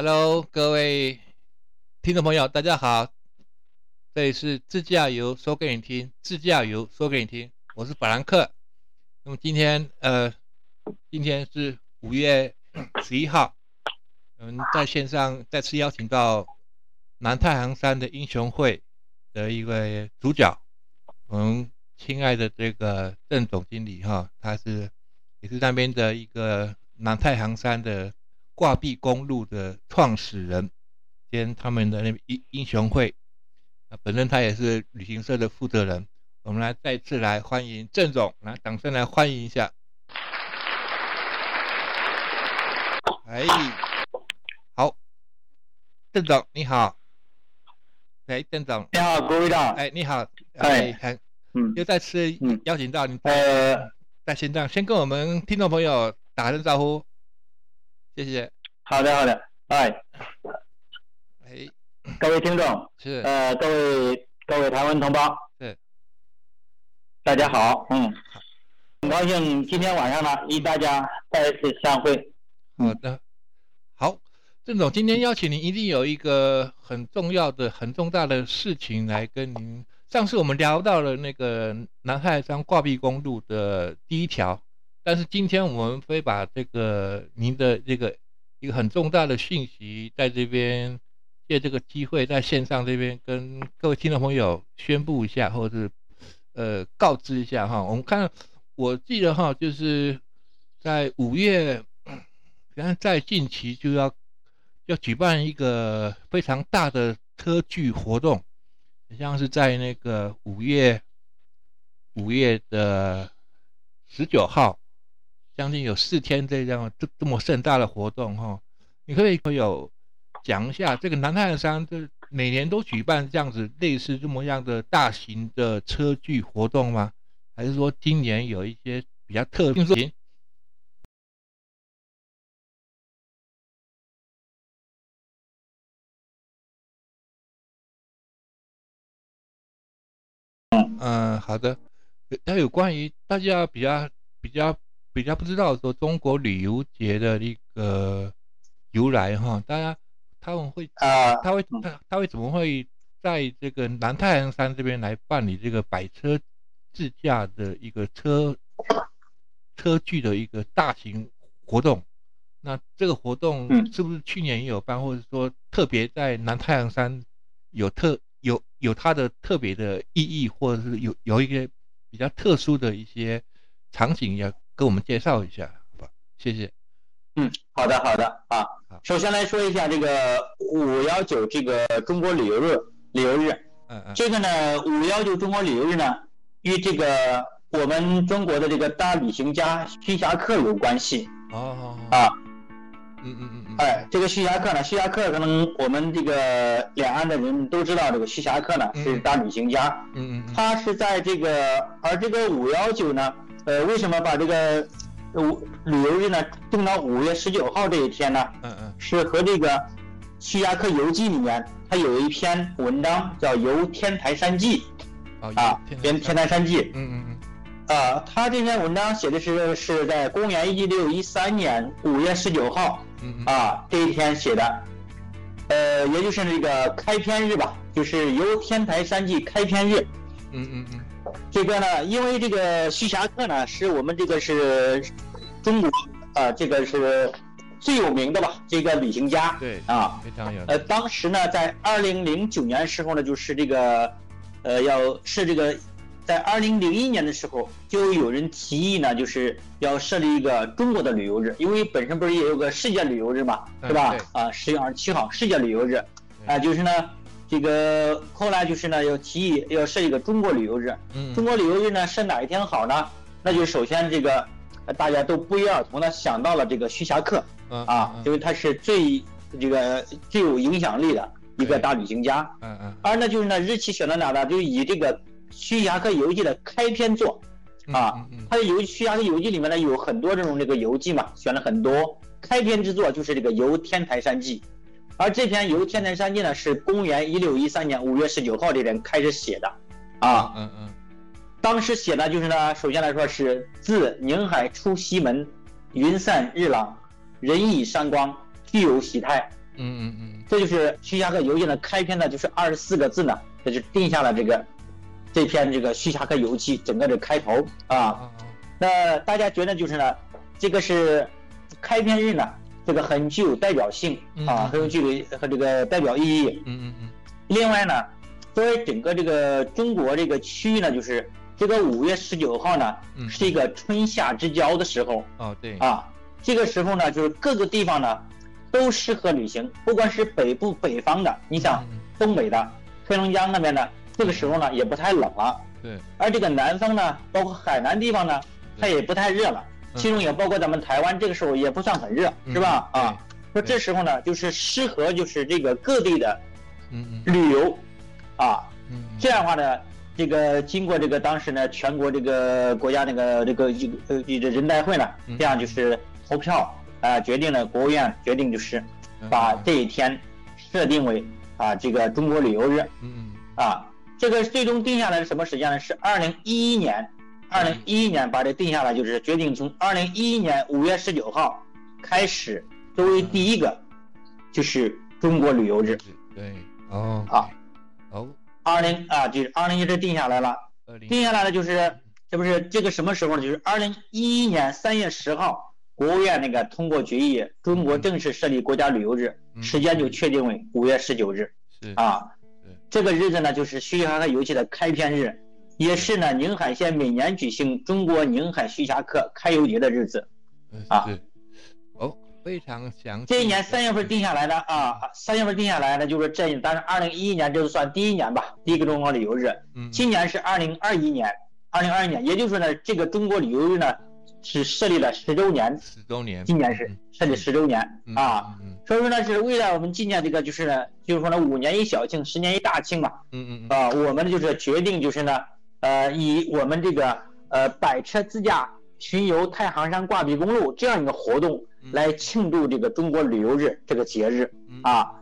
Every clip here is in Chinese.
Hello，各位听众朋友，大家好，这里是自驾游说给你听，自驾游说给你听，我是法兰克。那么今天，呃，今天是五月十一号，我们在线上再次邀请到南太行山的英雄会的一位主角，我们亲爱的这个郑总经理哈，他是也是那边的一个南太行山的。挂壁公路的创始人兼他们的那英英雄会，啊，本身他也是旅行社的负责人。我们来再次来欢迎郑总，来掌声来欢迎一下。哎，好，郑总你好。哎，郑总你好，郭会长。哎，你好。哎，很，嗯，又再次邀请到你。呃，在线上先跟我们听众朋友打声招呼。谢谢。好的，好的。哎，哎，各位听众是呃，各位各位台湾同胞是，大家好，嗯，很高兴今天晚上呢与大家再次相会。好的，好，郑总，今天邀请您，一定有一个很重要的、很重大的事情来跟您。上次我们聊到了那个南海山挂壁公路的第一条。但是今天我们会把这个您的这个一个很重大的讯息，在这边借这个机会，在线上这边跟各位听众朋友宣布一下，或者是呃告知一下哈。我们看，我记得哈，就是在五月，可能在近期就要要举办一个非常大的车距活动，像是在那个五月五月的十九号。将近有四天这样这这么盛大的活动哈，你可以可有讲一下这个南太山这每年都举办这样子类似这么样的大型的车聚活动吗？还是说今年有一些比较特别？嗯嗯，好的。它有关于大家比较比较。比较不知道说中国旅游节的一个由来哈，大家他们会啊，他会他他会怎么会在这个南太阳山这边来办理这个百车自驾的一个车车具的一个大型活动？那这个活动是不是去年也有办，或者说特别在南太阳山有特有有它的特别的意义，或者是有有一个比较特殊的一些场景要？给我们介绍一下，好吧？谢谢。嗯，好的，好的啊。首先来说一下这个五幺九这个中国旅游日，旅游日。嗯嗯。这个呢，五幺九中国旅游日呢，与这个我们中国的这个大旅行家徐霞客有关系。哦。啊。嗯嗯嗯嗯。哎，这个徐霞客呢，徐霞客可能我们这个两岸的人都知道，这个徐霞客呢是大旅行家。嗯嗯。他是在这个，而这个五幺九呢。呃，为什么把这个五旅游日呢定到五月十九号这一天呢？嗯嗯，是和这个《徐霞客游记》里面，它有一篇文章叫《游天台山记》啊，《天天台山记》。嗯嗯嗯。啊，他这篇文章写的是是在公元一六一三年五月十九号，啊这一天写的，呃，也就是那个开篇日吧，就是《游天台山记》开篇日。嗯嗯嗯。这个呢，因为这个徐霞客呢，是我们这个是中国啊，这个是最有名的吧，这个旅行家。对啊，非常有。呃，当时呢，在二零零九年时候呢，就是这个，呃，要设这个，在二零零一年的时候，就有人提议呢，就是要设立一个中国的旅游日，因为本身不是也有个世界旅游日嘛，是吧？啊，十月二十七号世界旅游日，啊，就是呢。这个后来就是呢，要提议要设一个中国旅游日。嗯，中国旅游日呢，设哪一天好呢？那就首先这个，大家都不约而同的想到了这个徐霞客，啊，因为他是最这个最有影响力的一个大旅行家。嗯嗯。而呢，就是呢，日期选到哪呢？就以这个《徐霞客游记》的开篇作，啊，他的游《徐霞客游记》里面呢有很多这种这个游记嘛，选了很多开篇之作，就是这个《游天台山记》。而这篇《游天台山记》呢，是公元一六一三年五月十九号这天开始写的，啊，嗯嗯，当时写的就是呢，首先来说是自宁海出西门，云散日朗，人倚山光，具有喜态，嗯嗯嗯，这就是徐霞客游记呢开篇呢，就是二十四个字呢，这就定下了这个这篇这个徐霞客游记整个的开头啊。啊那大家觉得就是呢，这个是开篇日呢，这个很具有代表性啊，嗯很有具有和这个代表意义。嗯嗯嗯。另外呢，作为整个这个中国这个区域呢，就是这个五月十九号呢，嗯，是一个春夏之交的时候哦对，啊。这个时候呢，就是各个地方呢都适合旅行，不管是北部北方的，你想嗯东北的黑龙江那边的，这个时候呢也不太冷了。对，而这个南方呢，包括海南地方呢，它也不太热了，嗯其中也包括咱们台湾，这个时候也不算很热，嗯。是吧？啊，说这时候呢，就是适合就是这个各地的旅游，啊，嗯，这样的话呢，这个经过这个当时呢全国这个国家那个这个一个呃这个人代会呢嗯，这样就是投票啊，决定了国务院决定就是嗯。把这一天设定为啊这个中国旅游日。嗯嗯。啊，这个最终定下来是什么时间呢？是二零一一年，二零一一年把这定下来，就是决定从二零一一年五月十九号开始作为第一个，就是中国旅游日。对哦。啊。哦二零啊，就是二零一这定下来了，定下来了就是这不是这个什么时候呢？就是二零一一年三月十号，国务院那个通过决议，中国正式设立国家旅游日，嗯。时间就确定为五月十九日。是。啊对，这个日子呢，就是徐霞客游戏的开篇日，也是呢宁海县每年举行中国宁海徐霞客开游节的日子。啊。哦非常详细，这一年三月份定下来的啊，三月份定下来的就是这，当然二零一一年这就算第一年吧，第一个中国旅游日。嗯。今年是二零二一年，二零二一年，也就是说呢，这个中国旅游日呢是设立了十周年，十周年，今年是设立十周年嗯啊。，嗯所以说呢，是为了我们纪念这个，就是呢，就是说呢，五年一小庆，十年一大庆嘛。嗯嗯嗯。啊，我们就是决定就是呢，呃，以我们这个呃百车自驾巡游太行山挂壁公路这样一个活动嗯。来庆祝这个中国旅游日这个节日嗯。啊，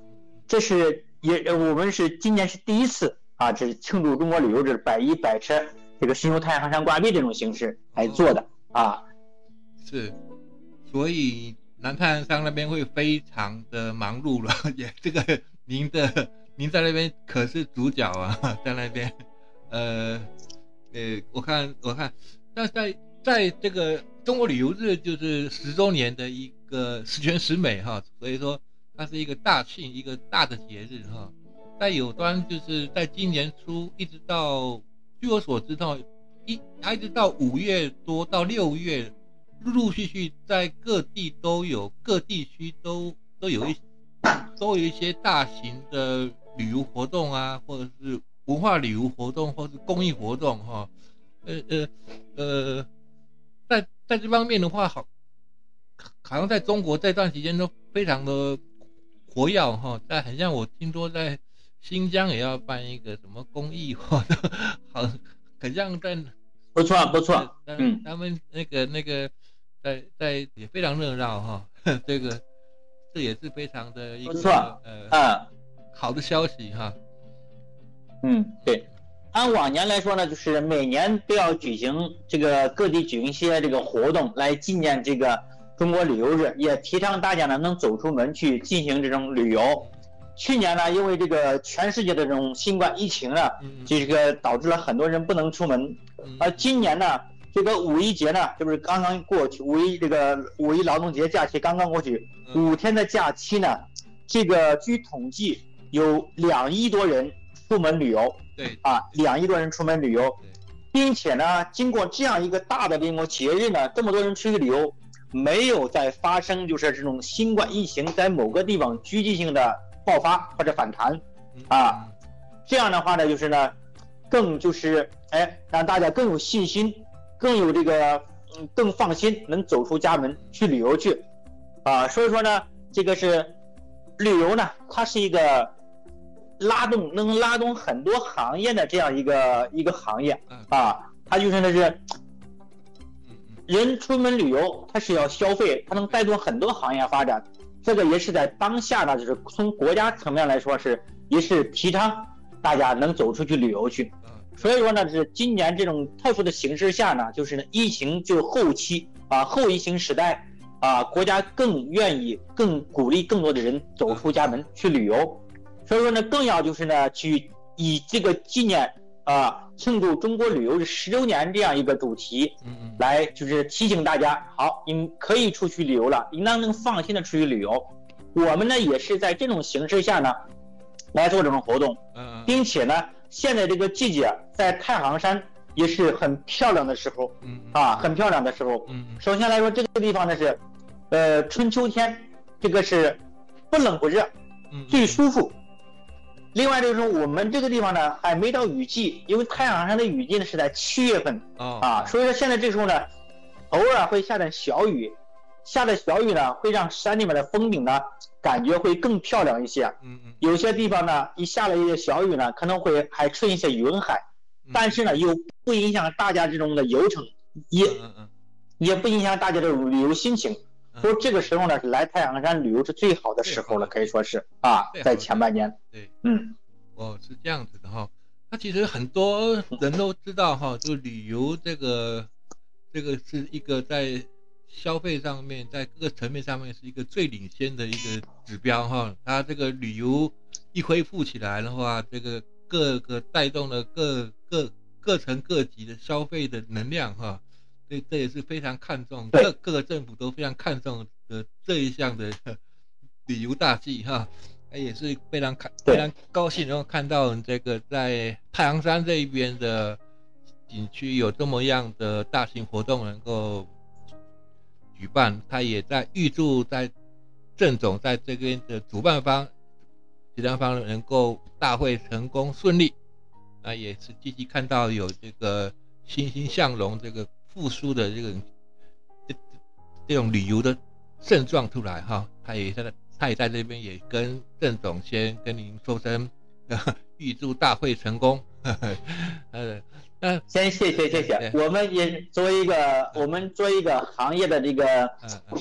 这是也呃我们是今年是第一次啊，这是庆祝中国旅游日百一百车这个巡游太行山挂壁这种形式来做的啊，是，所以南太行山那边会非常的忙碌了，也这个您的您在那边可是主角啊，在那边，呃呃，我看我看，那在在这个中国旅游日就是十周年的一个十全十美哈，所以说它是一个大庆，一个大的节日哈。在有端就是在今年初一直到，据我所知道，一它一直到五月多到六月，陆陆续续在各地都有，各地区都都有一都有一些大型的旅游活动啊，或者是文化旅游活动，或是公益活动哈。呃呃呃，在在这方面的话，好，好像在中国这段时间都非常的活跃哈。但很像我听说在新疆也要办一个什么公益活动，好，很像在不错不错，嗯他们那个那个在在也非常热闹哈，这个这也是非常的一个不错呃啊。好的消息哈。嗯，对。按往年来说呢，就是每年都要举行这个各地举行一些这个活动来纪念这个中国旅游日，也提倡大家呢能走出门去进行这种旅游。去年呢，因为这个全世界的这种新冠疫情呢，就这个导致了很多人不能出门。嗯而今年呢，这个五一节呢，这不是刚刚过去，五一这个五一劳动节假期刚刚过去，嗯五天的假期呢，这个据统计有两亿多人出门旅游对啊，两亿多人出门旅游。对，并且呢，经过这样一个大的这种节日呢，这么多人出去旅游，没有再发生就是这种新冠疫情在某个地方聚集性的爆发或者反弹，嗯。啊这样的话呢，就是呢，更就是哎，让大家更有信心，更有这个嗯，更放心，能走出家门去旅游去，啊，所以说呢，这个是旅游呢，它是一个拉动能拉动很多行业的这样一个一个行业嗯啊，它就是那是人出门旅游，它是要消费，它能带动很多行业发展。这个也是在当下呢，就是从国家层面来说是也是提倡大家能走出去旅游去。嗯所以说呢，是今年这种特殊的形势下呢，就是呢疫情就后期啊后疫情时代啊，国家更愿意、更鼓励更多的人走出家门去旅游。所以说呢，更要就是呢，去以这个纪念啊，庆祝中国旅游的十周年这样一个主题，嗯嗯，来就是提醒大家，好，你可以出去旅游了，应当能放心的出去旅游。我们呢，也是在这种形势下呢，来做这种活动，嗯嗯，并且呢，现在这个季节在太行山也是很漂亮的时候嗯啊，很漂亮的时候。嗯嗯首先来说，这个地方呢是，呃，春秋天，这个是不冷不热，嗯，最舒服。另外就是说，我们这个地方呢还没到雨季，因为太行山的雨季呢是在七月份。哦。啊，所以说现在这时候呢，偶尔会下点小雨，下的小雨呢会让山里面的风景呢感觉会更漂亮一些。嗯嗯，有些地方呢一下了一些小雨呢，可能会还出现一些云海，嗯。但是呢又不影响大家这种的游程，也嗯嗯。也不影响大家的旅游心情。嗯，说这个时候呢是来太行山旅游是最好的时候了，可以说是啊在前半年，对。嗯。哦，是这样子的哈。那其实很多人都知道哈，就旅游这个，这个是一个在消费上面，在各个层面上面是一个最领先的一个指标哈。它这个旅游一恢复起来的话，这个各个带动了各各各层各级的消费的能量哈。这这也是非常看重，各各个政府都非常看重的这一项的旅游大计哈。哎，也是非常看非常高兴能够看到这个在太行山这一边的景区有这么样的大型活动能够举办，他也在预祝在郑总在这边的主办方、举办方能够大会成功顺利，那也是积极看到有这个欣欣向荣、这个复苏的这个这这种旅游的症状出来哈，他也在他也在这边也跟郑总先跟您说声，预祝大会成功。呃，那先谢谢谢谢，我们也作为一个我们作为一个行业的这个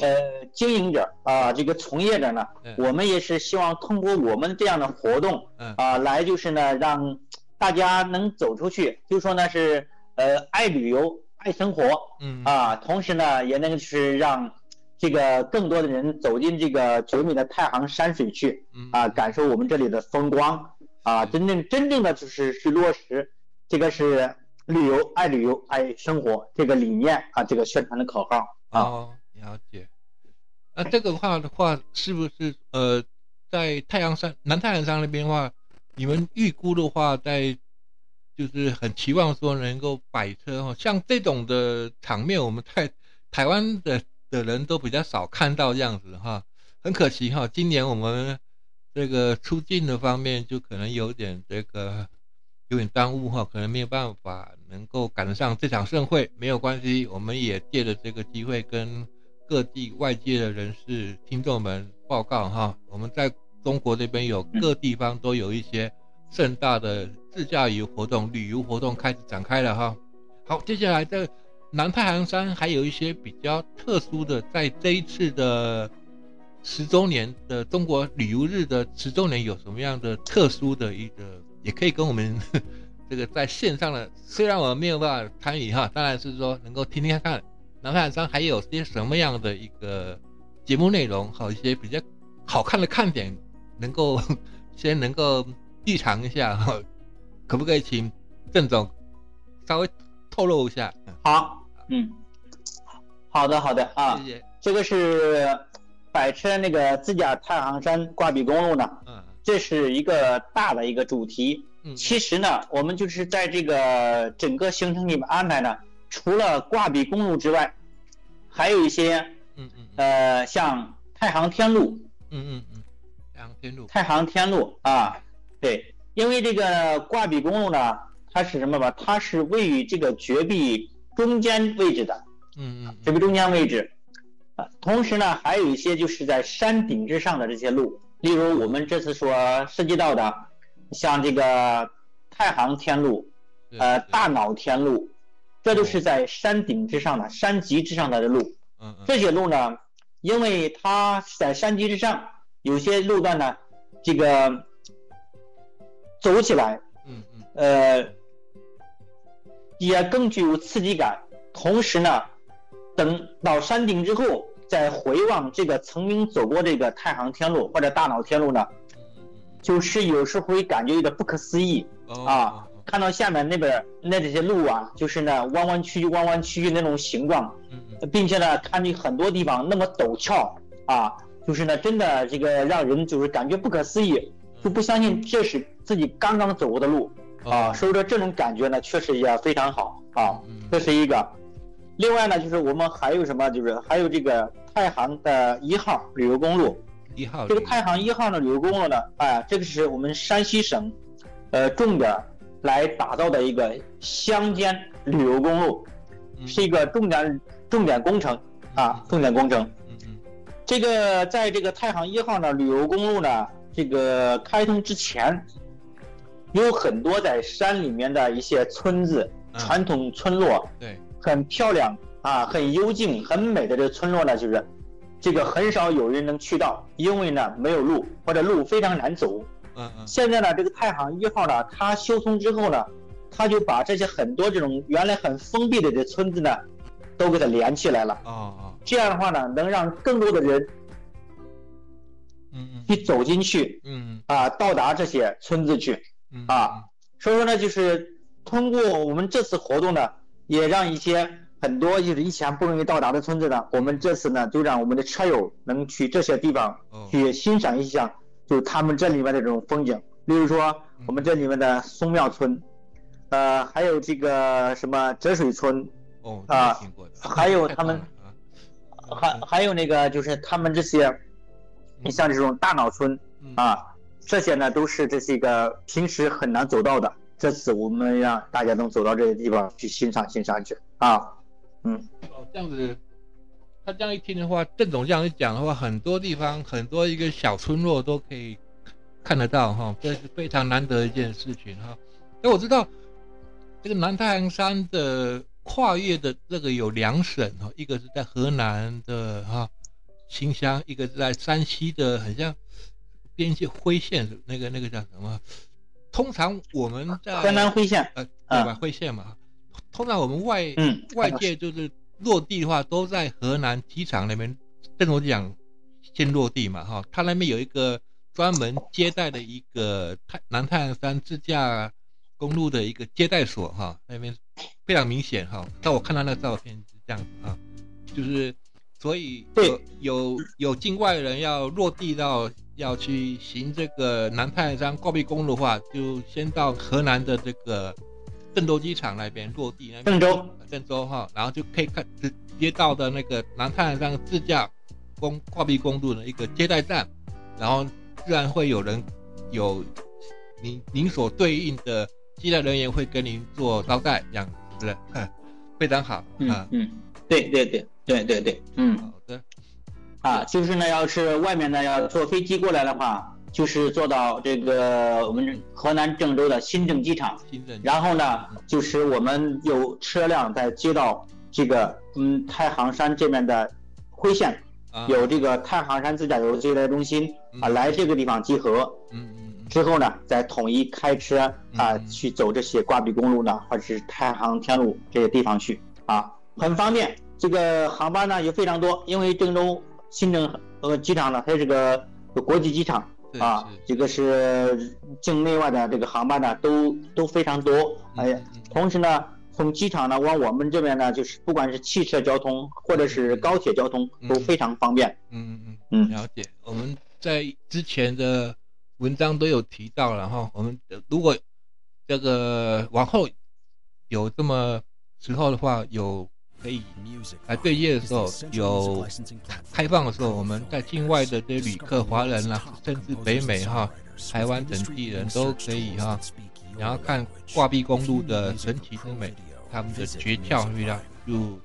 呃经营者啊，这个从业者呢，嗯。我们也是希望通过我们这样的活动嗯。啊，来就是呢让大家能走出去，就说呢是呃爱旅游爱生活。嗯。啊，同时呢也能是让这个更多的人走进这个九米的太行山水去嗯。啊，感受我们这里的风光。啊，真正真正的就是去落实这个是旅游爱旅游爱生活这个理念啊，这个宣传的口号。啊。哦，了解。那这个话的话，是不是呃，在太阳山南太阳山那边的话，你们预估的话，在就是很期望说能够摆车哈，像这种的场面，我们在台湾的的人都比较少看到这样子哈，很可惜哈，今年我们这个出境的方面就可能有点这个有点耽误哈，可能没有办法能够赶得上这场盛会，没有关系，我们也借着这个机会跟各地外界的人士、听众们报告哈，我们在中国这边有各地方都有一些盛大的自驾游活动、旅游活动开始展开了哈。好，接下来在南太行山还有一些比较特殊的，在这一次的十周年的中国旅游日的十周年有什么样的特殊的一个，也可以跟我们 这个在线上的，虽然我们没有办法参与哈，当然是说能够听听看看南太行山还有些什么样的一个节目内容，好一些比较好看的看点，能够 先能够预尝一下哈，可不可以请郑总稍微透露一下？好，嗯，好的好的啊，谢谢。这个是百车那个自驾太行山挂壁公路呢，嗯。这是一个大的一个主题。嗯。其实呢，我们就是在这个整个行程里面安排呢，除了挂壁公路之外，还有一些嗯嗯。呃像太行天路、嗯嗯嗯，太行天路。太行天路啊，对，因为这个挂壁公路呢，它是什么吧？它是位于这个绝壁中间位置的，嗯嗯绝壁中间位置。啊，同时呢，还有一些就是在山顶之上的这些路，例如我们这次所涉及到的，像这个太行天路、嗯，呃大脑天路，这都是在山顶之上的、山脊之上的路。嗯嗯这些路呢，因为它是在山脊之上，有些路段呢，这个走起来，嗯嗯呃，也更具有刺激感。同时呢，等到山顶之后，再回望这个曾经走过这个太行天路或者大脑天路呢，就是有时候会感觉有点不可思议啊。看到下面那边那这些路啊，就是呢弯弯曲曲、弯弯曲曲那种形状，并且呢看你很多地方那么陡峭啊，就是呢真的这个让人就是感觉不可思议，就不相信这是自己刚刚走过的路啊。所以说这种感觉呢确实也非常好啊，这是一个。另外呢就是我们还有什么，就是还有这个太行的一号旅游公路，一号这个太行一号的旅游公路呢，哎，这个是我们山西省，呃重点。来打造的一个乡间旅游公路，是一个重点重点工程啊，重点工程。这个在这个太行一号呢旅游公路呢，这个开通之前，有很多在山里面的一些村子、传统村落，对，很漂亮啊，很幽静、很美的这个村落呢，就是这个很少有人能去到，因为呢没有路或者路非常难走。嗯嗯，现在呢，这个太行一号呢，它修通之后呢，它就把这些很多这种原来很封闭的这村子呢，都给它连起来了。哦哦，这样的话呢，能让更多的人，嗯嗯，去走进去，嗯啊，到达这些村子去，啊，所以说呢，就是通过我们这次活动呢，也让一些很多就是以前不容易到达的村子呢，我们这次呢，就让我们的车友能去这些地方去欣赏一下。就他们这里面的这种风景，例如说我们这里面的松庙村，呃，还有这个什么折水村，哦，啊，还有他们，还还有那个就是他们这些，你像这种大脑村啊，这些呢都是这是一个平时很难走到的，这次我们让大家能走到这些地方去欣赏欣赏去啊，嗯，哦，这样子。他这样一听的话，郑总这样一讲的话，很多地方很多一个小村落都可以看得到哈，这是非常难得一件事情哈。那我知道这个南太行山的跨越的这个有两省哈，一个是在河南的哈新乡，一个是在山西的，很像边界辉县那个那个叫什么？通常我们在河南辉县呃对吧？辉县嘛，通常我们外外界就是。落地的话都在河南机场那边，郑总讲先落地嘛哈，他那边有一个专门接待的一个太南太阳山自驾公路的一个接待所哈，那边非常明显哈，但我看到那个照片是这样子啊，就是所以对有有境外人要落地到要去行这个南太阳山挂壁公路的话，就先到河南的这个。郑州机场那边落地，那郑州，郑州哈，然后就可以看直接到的那个南太阳山自驾公挂壁公路的一个接待站，然后自然会有人有您您所对应的接待人员会跟您做招待，这样是不是？非常好啊，嗯，对对对对对对，嗯，好的，啊，就是呢，要是外面呢要坐飞机过来的话。就是坐到这个我们河南郑州的新郑机场，然后呢，就是我们有车辆在接到这个嗯太行山这边的辉县，有这个太行山自驾游接待中心啊，来这个地方集合，嗯嗯，之后呢，再统一开车啊去走这些挂壁公路呢，或者是太行天路这些地方去啊，很方便。这个航班呢也非常多，因为郑州新郑呃机场呢，它是个国际机场。啊，这个是境内外的这个航班呢，都都非常多。哎，同时呢，从机场呢往我们这边呢，就是不管是汽车交通或者是高铁交通都非常方便。嗯嗯嗯，了解。我们在之前的文章都有提到了哈，我们如果这个往后有这么时候的话，有。可以来对接的时候，有开放的时候，我们在境外的这些旅客、华人啦，甚至北美哈、台湾等地人都可以哈，然后看挂壁公路的神奇之美，他们的诀窍对吧？就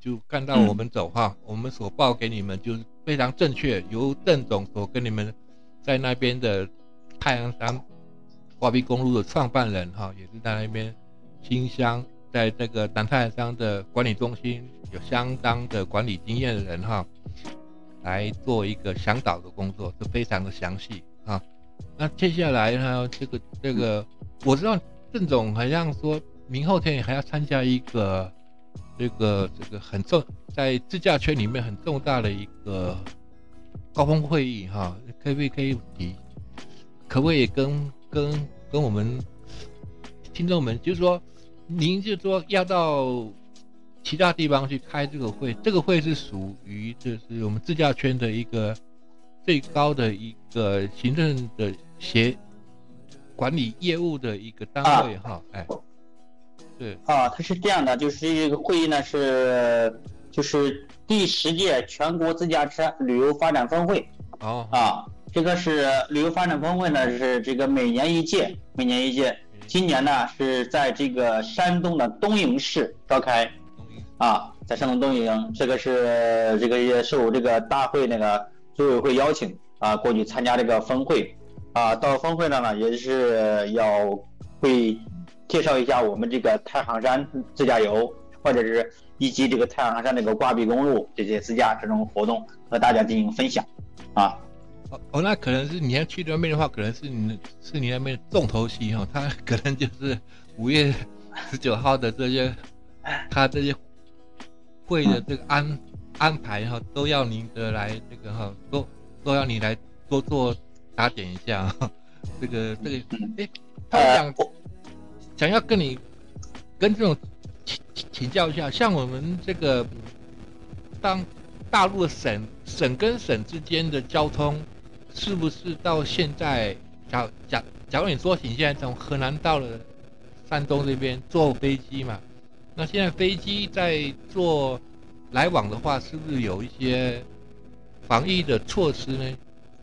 就看到我们走哈，我们所报给你们就是非常正确，由邓总所跟你们在那边的太阳山挂壁公路的创办人哈，也是在那边新乡。在这个南太山的管理中心有相当的管理经验的人哈，来做一个向导的工作，是非常的详细啊。那接下来呢，这个这个我知道郑总好像说明后天还要参加一个这个这个很重，在自驾圈里面很重大的一个高峰会议哈，K V K 提，可不可以跟跟跟我们听众们，就是说，您就说要到其他地方去开这个会，这个会是属于就是我们自驾圈的一个最高的一个行政的协管理业务的一个单位哈，哎。对啊，它是这样的，就是这个会议呢是就是第十届全国自驾车旅游发展峰会。哦啊，这个是旅游发展峰会呢是这个每年一届，每年一届。今年呢是在这个山东的东营市召开。啊，在山东东营，这个是这个也受这个大会那个组委会邀请啊过去参加这个峰会。啊，到峰会了呢也是要会。介绍一下我们这个太行山自驾游，或者是以及这个太行山那个挂壁公路这些自驾这种活动，和大家进行分享。啊，哦，那可能是你要去那边的话，可能是你是你那边的重头戏哈，他可能就是五月十九号的这些，他这些会的这个安安排哈，都要您的来这个哈，都都要你来多做打点一下。这个这个，哎，他想。想要跟你跟这种请请教一下，像我们这个当大陆省省跟省之间的交通，是不是到现在，假假假如你说你现在从河南到了山东这边坐飞机嘛，那现在飞机在做来往的话，是不是有一些防疫的措施呢？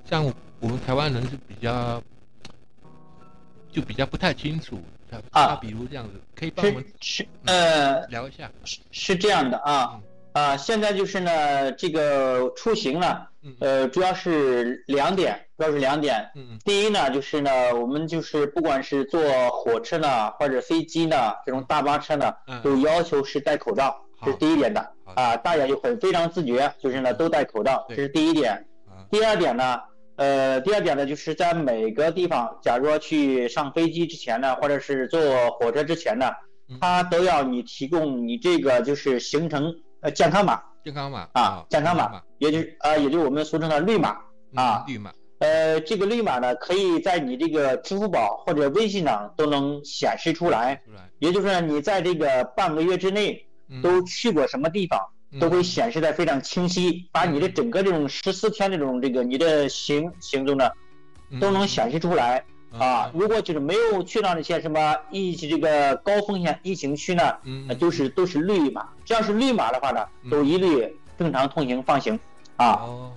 像我们台湾人是比较就比较不太清楚。啊，比如这样子，可以帮我们去呃聊一下，是是这样的啊啊，现在就是呢，这个出行呢，呃，主要是两点，主要是两点。嗯第一呢，就是呢，我们就是不管是坐火车呢，或者飞机呢，这种大巴车呢，都要求是戴口罩，这是第一点的啊，大家就很非常自觉，就是呢都戴口罩，这是第一点。第二点呢。呃，第二点呢，就是在每个地方，假如说去上飞机之前呢，或者是坐火车之前呢，他都要你提供你这个就是行程呃健康码，健康码啊，健康码，也就是啊，也就是我们俗称的绿码啊，绿码。呃，这个绿码呢，可以在你这个支付宝或者微信上都能显示出来，也就是你在这个半个月之内都去过什么地方。都会显示的非常清晰，把你的整个这种十四天这种这个你的行行踪呢，都能显示出来啊。如果就是没有去到那些什么疫这个高风险疫情区呢，那都是都是绿码。只要是绿码的话呢，都一律正常通行放行啊。哦，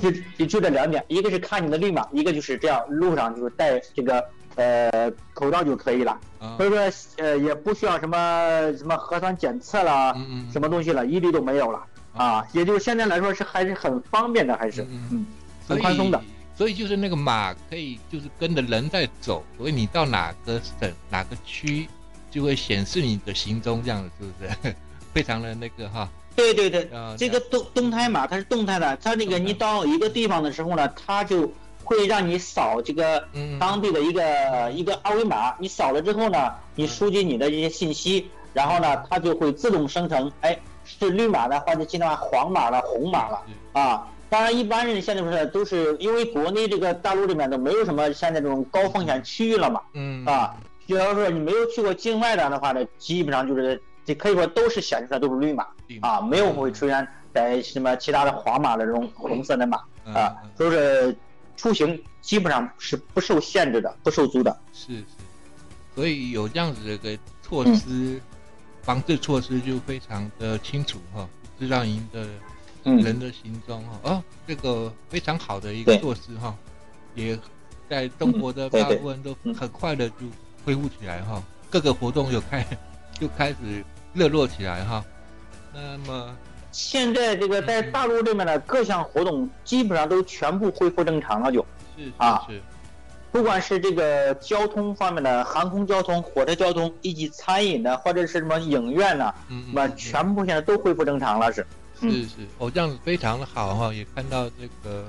就就就这两点，一个是看你的绿码，一个就是这样路上就是戴这个。呃，口罩就可以了，所以说呃也不需要什么什么核酸检测啦，什么东西了，一律都没有了啊。也就现在来说是还是很方便的，还是嗯很宽松的。所以就是那个码可以就是跟着人在走，所以你到哪个省哪个区就会显示你的行踪，这样子是不是？非常的那个哈。对对对，这个动动态码它是动态的，它那个你到一个地方的时候呢，它就。会让你扫这个当地的一个一个二维码，你扫了之后呢，你输进你的这些信息，然后呢，它就会自动生成，哎，是绿码的，或者其他黄码了、红码了啊。当然，一般人现在不是都是因为国内这个大陆里面都没有什么现在这种高风险区域了嘛，嗯啊，只要说你没有去过境外的的话呢，基本上就是这可以说都是显示的都是绿码啊，没有会出现在什么其他的黄码的这种红色的码啊，都是。出行基本上是不受限制的，不受阻的。是是，所以有这样子的一个措施，防治措施就非常的清楚哈，知道您的人的行踪哈。哦，这个非常好的一个措施哈，也在中国的大部分都很快的就恢复起来哈，各个活动有开就开始热络起来哈。那么。现在这个在大陆这边的各项活动基本上都全部恢复正常了，就。是啊，是。不管是这个交通方面的航空交通、火车交通，以及餐饮的或者是什么影院呢，那全部现在都恢复正常了，是。是是，哦，这样子非常的好哈，也看到这个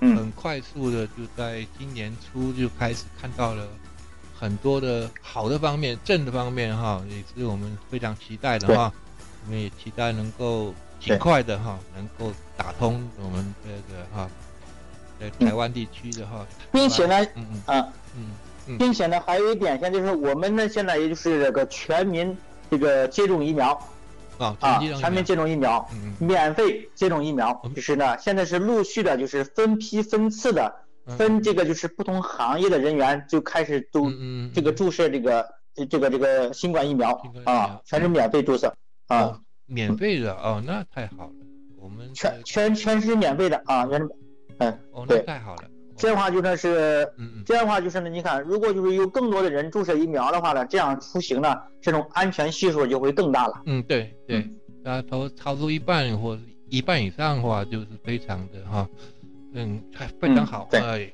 很快速的就在今年初就开始看到了很多的好的方面、正的方面哈，也是我们非常期待的哈。我们也期待能够尽快的哈，能够打通我们这个哈，在台湾地区的哈，并且呢，嗯嗯啊，嗯。并且呢，还有一点，现在就是我们呢，现在也就是这个全民这个接种疫苗。啊啊，全全民接种疫苗，嗯免费接种疫苗。嗯，就是呢，现在是陆续的，就是分批分次的嗯分这个就是不同行业的人员就开始都这个注射这个呃这个这个新冠疫苗啊，全是免费注射啊。哦，免费的哦，那太好了，我们全全全是免费的啊，全是，嗯，哦那对太好了，这样的话就算是这样的话就是呢，你看，如果就是有更多的人注射疫苗的话呢，这样出行呢，这种安全系数就会更大了。嗯对对，那超超出一半或一半以上的话，就是非常的哈，嗯，还非常好，对哎，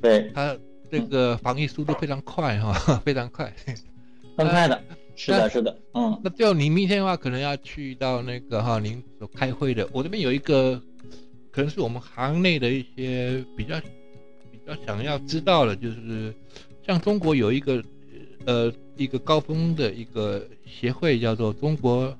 对，它这个防疫速度非常快哈，非常快。很快的。是的，是的，嗯，那就你明天的话，可能要去到那个哈，您所开会的，我这边有一个，可能是我们行内的一些比较比较想要知道的，就是像中国有一个呃一个高峰的一个协会，叫做中国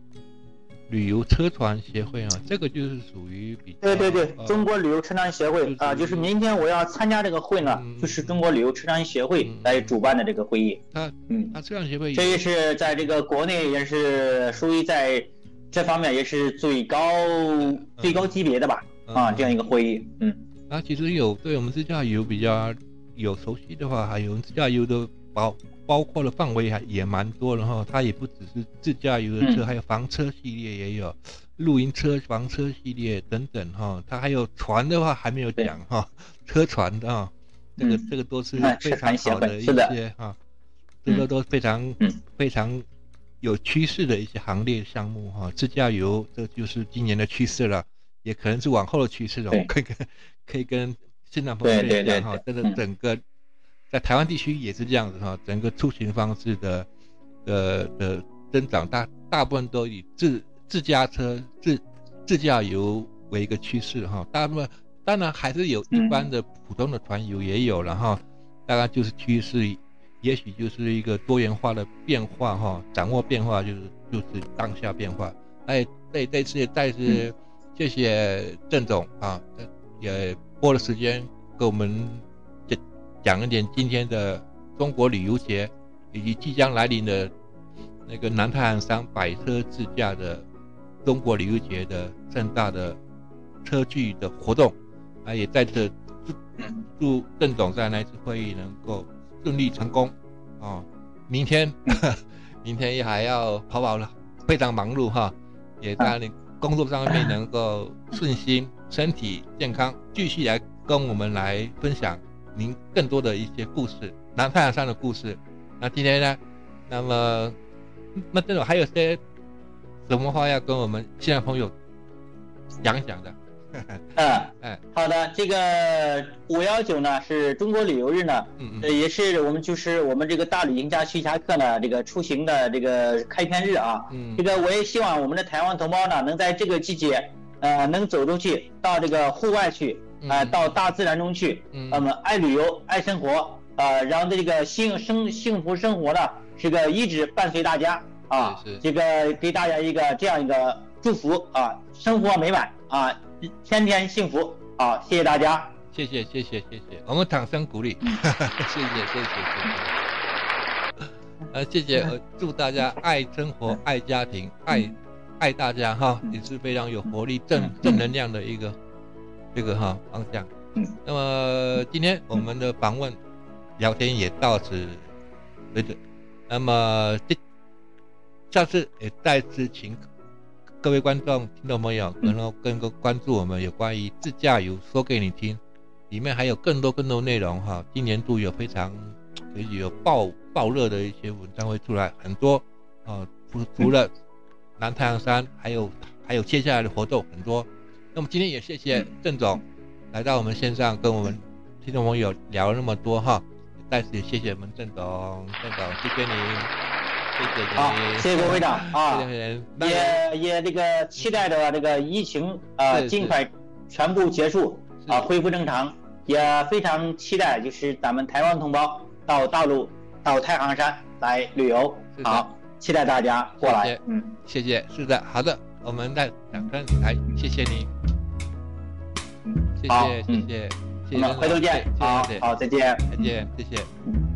旅游车船协会啊，这个就是属于比对对对，呃中国旅游车船协会啊，就是明天我要参加这个会呢嗯，就是中国旅游车船协会来主办的这个会议。它嗯，它车船协会这也是在这个国内也是属于在这方面也是最高最高级别的吧啊，嗯这样一个会议。嗯，那其实有对我们自驾游比较有熟悉的话，还有自驾游的包包括的范围还也蛮多的哈。它也不只是自驾游的车，嗯还有房车系列也有，露营车、房车系列等等哈。它还有船的话还没有讲哈，车船的哈，这个嗯这个都是非常好的一些哈，这个都非常嗯非常有趋势的一些行列项目哈。自驾游这就是今年的趋势了。也可能是往后的趋势了。我对可以跟可以跟新加坡分对对享哈，这个整个在台湾地区也是这样子哈，整个出行方式的的的增长大大部分都以自自驾车自自驾游为一个趋势哈，大部分当然还是有一般的普通的团游也有了哈，大概就是趋势，也许就是一个多元化的变化哈，掌握变化就是就是当下变化。哎，这这次再次谢谢郑总啊，也拨了时间给我们讲一点今天的中国旅游节，以及即将来临的那个南太行山百车自驾的中国旅游节的盛大的车聚的活动，啊，也在这祝祝郑总在那次会议能够顺利成功啊！明天 明天也还要跑跑了，非常忙碌哈，也在你工作上面能够顺心，身体健康，继续来跟我们来分享您更多的一些故事，南太阳山的故事。那今天呢，那么那这种还有些什么话要跟我们现在朋友讲一讲的？嗯，哎，好的，这个五幺九呢是中国旅游日呢，也是我们就是我们这个大旅行家徐霞客呢这个出行的这个开篇日啊。嗯这个我也希望我们的台湾同胞呢能在这个季节，呃，能走出去，到这个户外去，呃，嗯到大自然中去，嗯。那么爱旅游，爱生活，呃，让这个幸生幸福生活呢，这个一直伴随大家啊是是，这个给大家一个这样一个祝福啊，生活美满啊，天天幸福啊，谢谢大家。谢谢谢谢谢谢，我们掌声鼓励，谢谢谢谢谢谢，呃谢谢，呃祝大家爱生活、爱家庭、爱爱大家哈，也是非常有活力、正正能量的一个这个哈方向。那么今天我们的访问聊天也到此为止，那么这下次也再次请各位观众、听众朋友，能够更多关注我们有关于自驾游说给你听，里面还有更多更多内容哈。今年度有非常有爆爆热的一些文章会出来，很多啊，除除了南太阳山，还有还有接下来的活动很多。那么今天也谢谢郑总来到我们线上跟我们听众朋友聊了那么多哈再次也谢谢我们郑总郑总谢谢您谢谢谢谢郭会长啊也也这个期待着这个疫情呃尽快全部结束啊恢复正常也非常期待就是咱们台湾同胞到大陆到太行山来旅游好期待大家过来。嗯。谢谢是的好的我们再掌声来谢谢您谢谢，谢谢，我们回头见，好好再见，再见，谢谢。